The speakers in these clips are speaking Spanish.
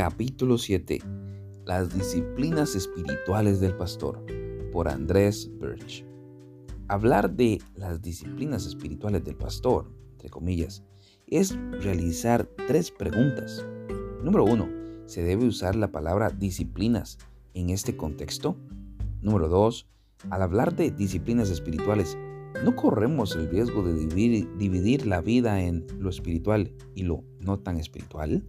Capítulo 7. Las disciplinas espirituales del pastor por Andrés Birch. Hablar de las disciplinas espirituales del pastor, entre comillas, es realizar tres preguntas. Número uno, ¿se debe usar la palabra disciplinas en este contexto? Número dos, al hablar de disciplinas espirituales, ¿no corremos el riesgo de dividir, la vida en lo espiritual y lo no tan espiritual?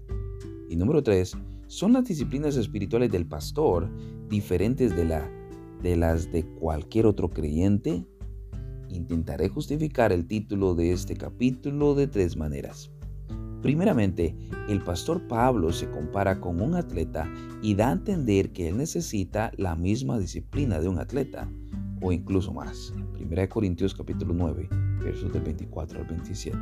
Y número tres, ¿son las disciplinas espirituales del pastor diferentes de, la, de las de cualquier otro creyente? Intentaré justificar el título de este capítulo de tres maneras. Primeramente, el pastor Pablo se compara con un atleta y da a entender que él necesita la misma disciplina de un atleta, o incluso más. 1 Corintios capítulo 9, versos del 24 al 27.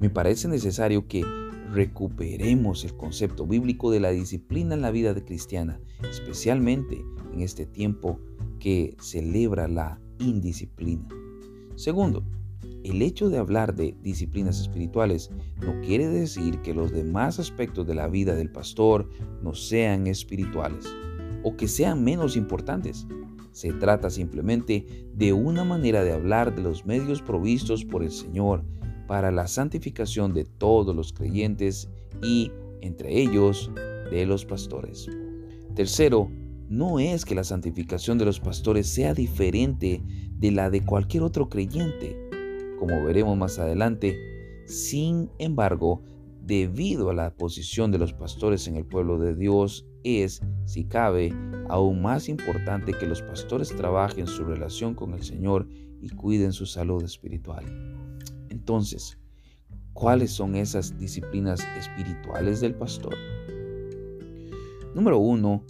Me parece necesario que recuperemos el concepto bíblico de la disciplina en la vida cristiana, especialmente en este tiempo que celebra la indisciplina. Segundo, el hecho de hablar de disciplinas espirituales no quiere decir que los demás aspectos de la vida del pastor no sean espirituales o que sean menos importantes. Se trata simplemente de una manera de hablar de los medios provistos por el Señor para la santificación de todos los creyentes y, entre ellos, de los pastores. Tercero, no es que la santificación de los pastores sea diferente de la de cualquier otro creyente, como veremos más adelante. Sin embargo, debido a la posición de los pastores en el pueblo de Dios, es, si cabe, aún más importante que los pastores trabajen su relación con el Señor y cuiden su salud espiritual. Entonces, ¿cuáles son esas disciplinas espirituales del pastor? Número uno,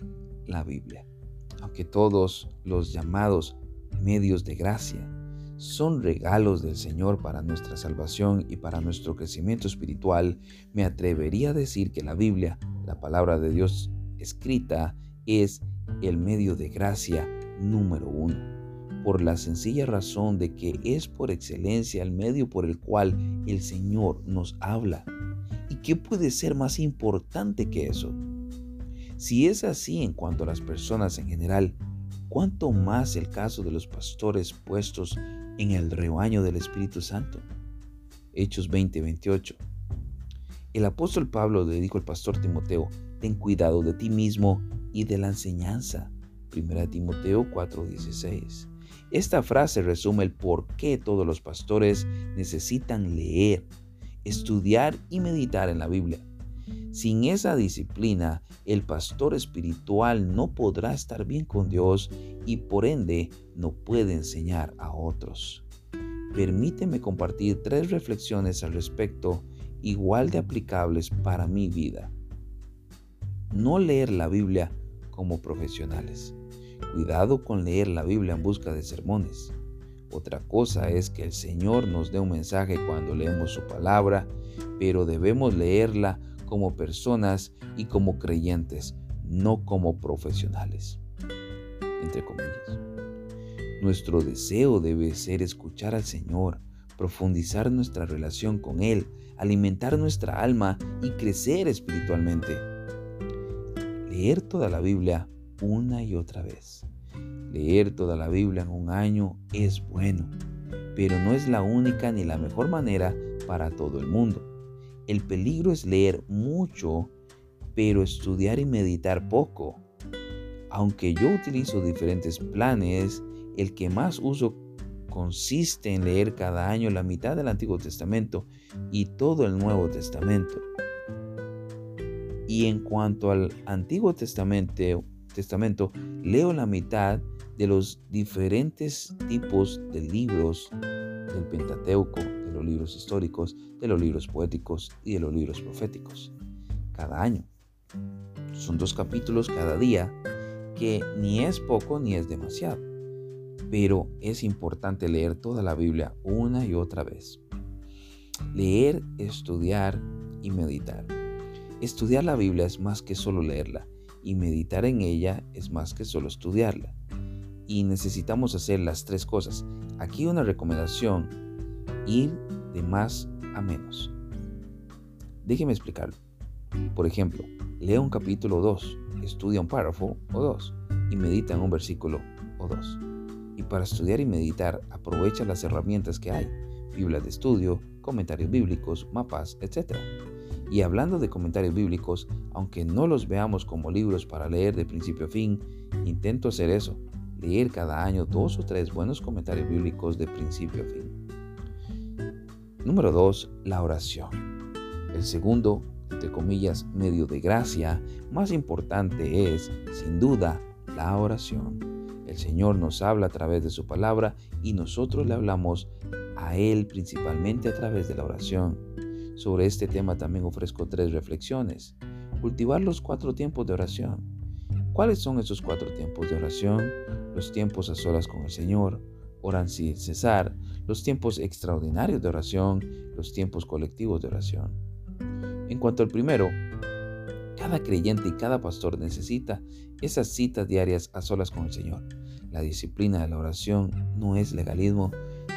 la Biblia. Aunque todos los llamados medios de gracia son regalos del Señor para nuestra salvación y para nuestro crecimiento espiritual, me atrevería a decir que la Biblia, la palabra de Dios escrita, es el medio de gracia número uno por la sencilla razón de que es por excelencia el medio por el cual el Señor nos habla. ¿Y qué puede ser más importante que eso? Si es así en cuanto a las personas en general, ¿cuánto más el caso de los pastores puestos en el rebaño del Espíritu Santo? Hechos 20:28. El apóstol Pablo le dijo al pastor Timoteo, ten cuidado de ti mismo y de la enseñanza. 1 Timoteo 4:16. Esta frase resume el por qué todos los pastores necesitan leer, estudiar y meditar en la Biblia. Sin esa disciplina, el pastor espiritual no podrá estar bien con Dios y por ende no puede enseñar a otros. Permíteme compartir tres reflexiones al respecto igual de aplicables para mi vida. No leer la Biblia como profesionales. Cuidado con leer la Biblia en busca de sermones. Otra cosa es que el Señor nos dé un mensaje cuando leemos su palabra, pero debemos leerla como personas y como creyentes, no como profesionales. Entre comillas. Nuestro deseo debe ser escuchar al Señor, profundizar nuestra relación con Él, alimentar nuestra alma y crecer espiritualmente. Leer toda la Biblia una y otra vez. Leer toda la Biblia en un año es bueno, pero no es la única ni la mejor manera para todo el mundo. El peligro es leer mucho, pero estudiar y meditar poco. Aunque yo utilizo diferentes planes, el que más uso consiste en leer cada año la mitad del Antiguo Testamento y todo el Nuevo Testamento. Y en cuanto al Antiguo Testamento, Testamento, leo la mitad de los diferentes tipos de libros del Pentateuco, de los libros históricos, de los libros poéticos y de los libros proféticos. Cada año. Son dos capítulos cada día que ni es poco ni es demasiado. Pero es importante leer toda la Biblia una y otra vez. Leer, estudiar y meditar. Estudiar la Biblia es más que solo leerla y meditar en ella es más que solo estudiarla. Y necesitamos hacer las tres cosas. Aquí una recomendación, ir de más a menos. Déjeme explicarlo. Por ejemplo, lea un capítulo 2, estudia un párrafo o dos y medita en un versículo o dos. Y para estudiar y meditar, aprovecha las herramientas que hay, Biblia de estudio, comentarios bíblicos, mapas, etc. Y hablando de comentarios bíblicos, aunque no los veamos como libros para leer de principio a fin, intento hacer eso, leer cada año dos o tres buenos comentarios bíblicos de principio a fin. Número 2. La oración. El segundo, entre comillas, medio de gracia más importante es, sin duda, la oración. El Señor nos habla a través de su palabra y nosotros le hablamos a Él principalmente a través de la oración. Sobre este tema también ofrezco tres reflexiones. Cultivar los cuatro tiempos de oración. ¿Cuáles son esos cuatro tiempos de oración? Los tiempos a solas con el Señor, oran sin cesar, los tiempos extraordinarios de oración, los tiempos colectivos de oración. En cuanto al primero, cada creyente y cada pastor necesita esas citas diarias a solas con el Señor. La disciplina de la oración no es legalismo,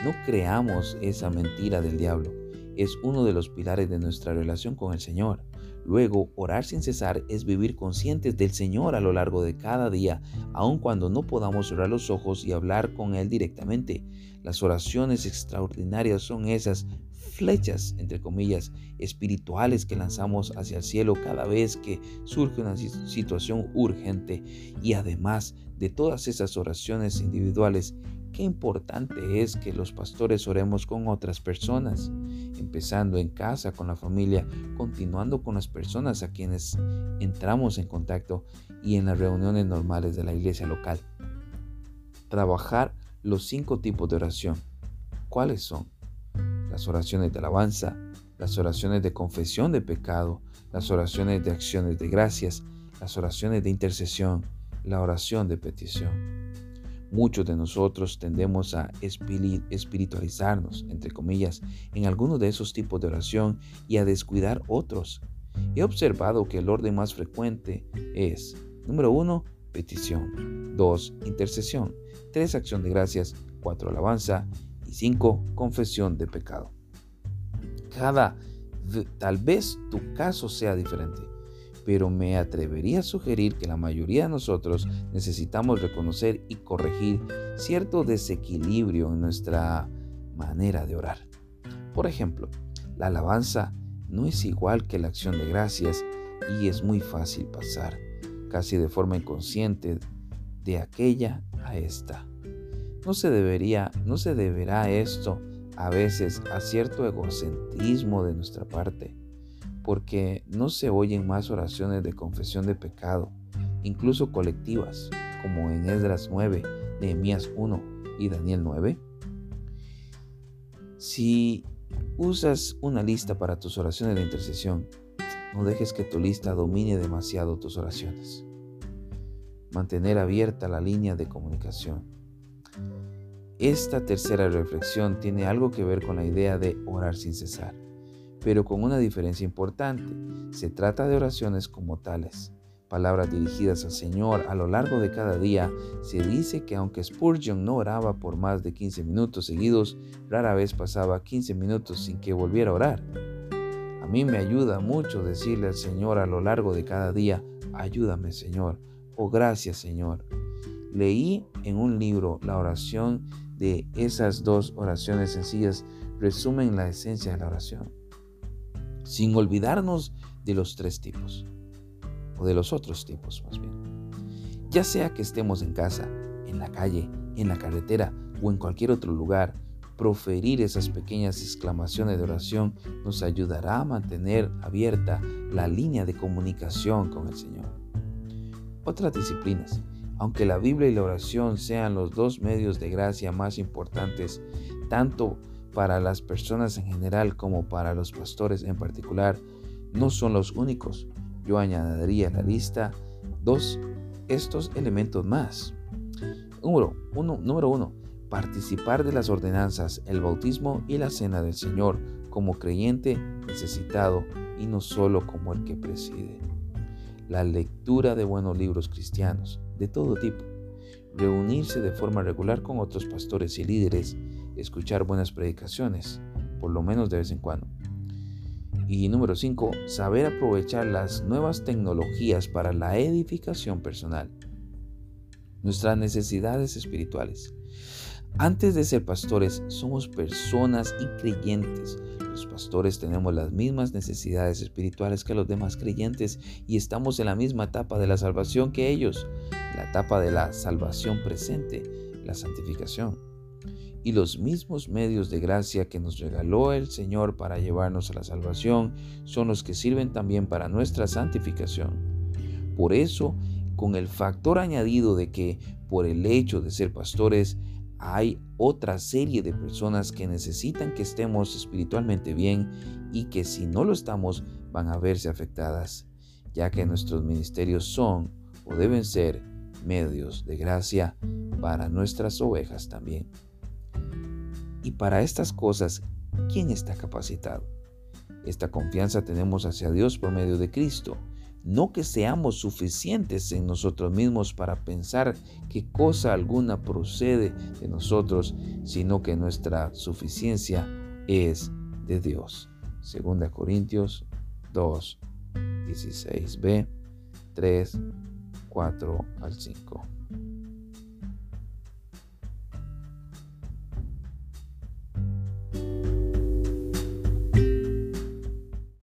no creamos esa mentira del diablo. Es uno de los pilares de nuestra relación con el Señor. Luego, orar sin cesar es vivir conscientes del Señor a lo largo de cada día, aun cuando no podamos cerrar los ojos y hablar con Él directamente. Las oraciones extraordinarias son esas flechas, entre comillas, espirituales que lanzamos hacia el cielo cada vez que surge una situación urgente. Y además de todas esas oraciones individuales, Qué importante es que los pastores oremos con otras personas, empezando en casa, con la familia, continuando con las personas a quienes entramos en contacto y en las reuniones normales de la iglesia local. Trabajar los cinco tipos de oración. ¿Cuáles son? Las oraciones de alabanza, las oraciones de confesión de pecado, las oraciones de acciones de gracias, las oraciones de intercesión, la oración de petición. Muchos de nosotros tendemos a espiritualizarnos, entre comillas, en algunos de esos tipos de oración y a descuidar otros. He observado que el orden más frecuente es, número uno, petición, dos, intercesión, tres, acción de gracias, cuatro, alabanza y cinco, confesión de pecado. Cada, tal vez tu caso sea diferente pero me atrevería a sugerir que la mayoría de nosotros necesitamos reconocer y corregir cierto desequilibrio en nuestra manera de orar. Por ejemplo, la alabanza no es igual que la acción de gracias y es muy fácil pasar, casi de forma inconsciente, de aquella a esta. No se debería, no se deberá esto a veces a cierto egocentrismo de nuestra parte porque no se oyen más oraciones de confesión de pecado, incluso colectivas, como en Esdras 9, Nehemías 1 y Daniel 9. Si usas una lista para tus oraciones de intercesión, no dejes que tu lista domine demasiado tus oraciones. Mantener abierta la línea de comunicación. Esta tercera reflexión tiene algo que ver con la idea de orar sin cesar pero con una diferencia importante. Se trata de oraciones como tales, palabras dirigidas al Señor a lo largo de cada día. Se dice que aunque Spurgeon no oraba por más de 15 minutos seguidos, rara vez pasaba 15 minutos sin que volviera a orar. A mí me ayuda mucho decirle al Señor a lo largo de cada día, ayúdame Señor, o oh, gracias Señor. Leí en un libro la oración de esas dos oraciones sencillas, resumen la esencia de la oración sin olvidarnos de los tres tipos, o de los otros tipos más bien. Ya sea que estemos en casa, en la calle, en la carretera o en cualquier otro lugar, proferir esas pequeñas exclamaciones de oración nos ayudará a mantener abierta la línea de comunicación con el Señor. Otras disciplinas. Aunque la Biblia y la oración sean los dos medios de gracia más importantes, tanto para las personas en general como para los pastores en particular, no son los únicos. Yo añadiría a la lista dos estos elementos más. Número uno, número uno, participar de las ordenanzas, el bautismo y la cena del Señor como creyente necesitado y no solo como el que preside. La lectura de buenos libros cristianos, de todo tipo. Reunirse de forma regular con otros pastores y líderes escuchar buenas predicaciones, por lo menos de vez en cuando. Y número 5, saber aprovechar las nuevas tecnologías para la edificación personal. Nuestras necesidades espirituales. Antes de ser pastores, somos personas y creyentes. Los pastores tenemos las mismas necesidades espirituales que los demás creyentes y estamos en la misma etapa de la salvación que ellos, la etapa de la salvación presente, la santificación y los mismos medios de gracia que nos regaló el Señor para llevarnos a la salvación son los que sirven también para nuestra santificación. Por eso, con el factor añadido de que por el hecho de ser pastores, hay otra serie de personas que necesitan que estemos espiritualmente bien y que si no lo estamos van a verse afectadas, ya que nuestros ministerios son o deben ser medios de gracia para nuestras ovejas también. Y para estas cosas, ¿quién está capacitado? Esta confianza tenemos hacia Dios por medio de Cristo. No que seamos suficientes en nosotros mismos para pensar que cosa alguna procede de nosotros, sino que nuestra suficiencia es de Dios. 2 Corintios 2, 16b, 3, 4 al 5.